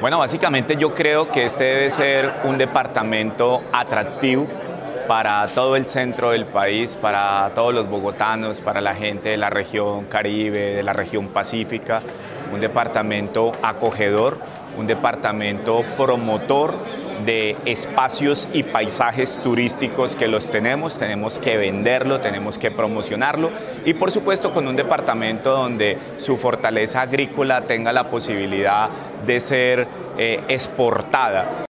Bueno, básicamente yo creo que este debe ser un departamento atractivo para todo el centro del país, para todos los bogotanos, para la gente de la región Caribe, de la región Pacífica, un departamento acogedor, un departamento promotor de espacios y paisajes turísticos que los tenemos, tenemos que venderlo, tenemos que promocionarlo y por supuesto con un departamento donde su fortaleza agrícola tenga la posibilidad de ser eh, exportada.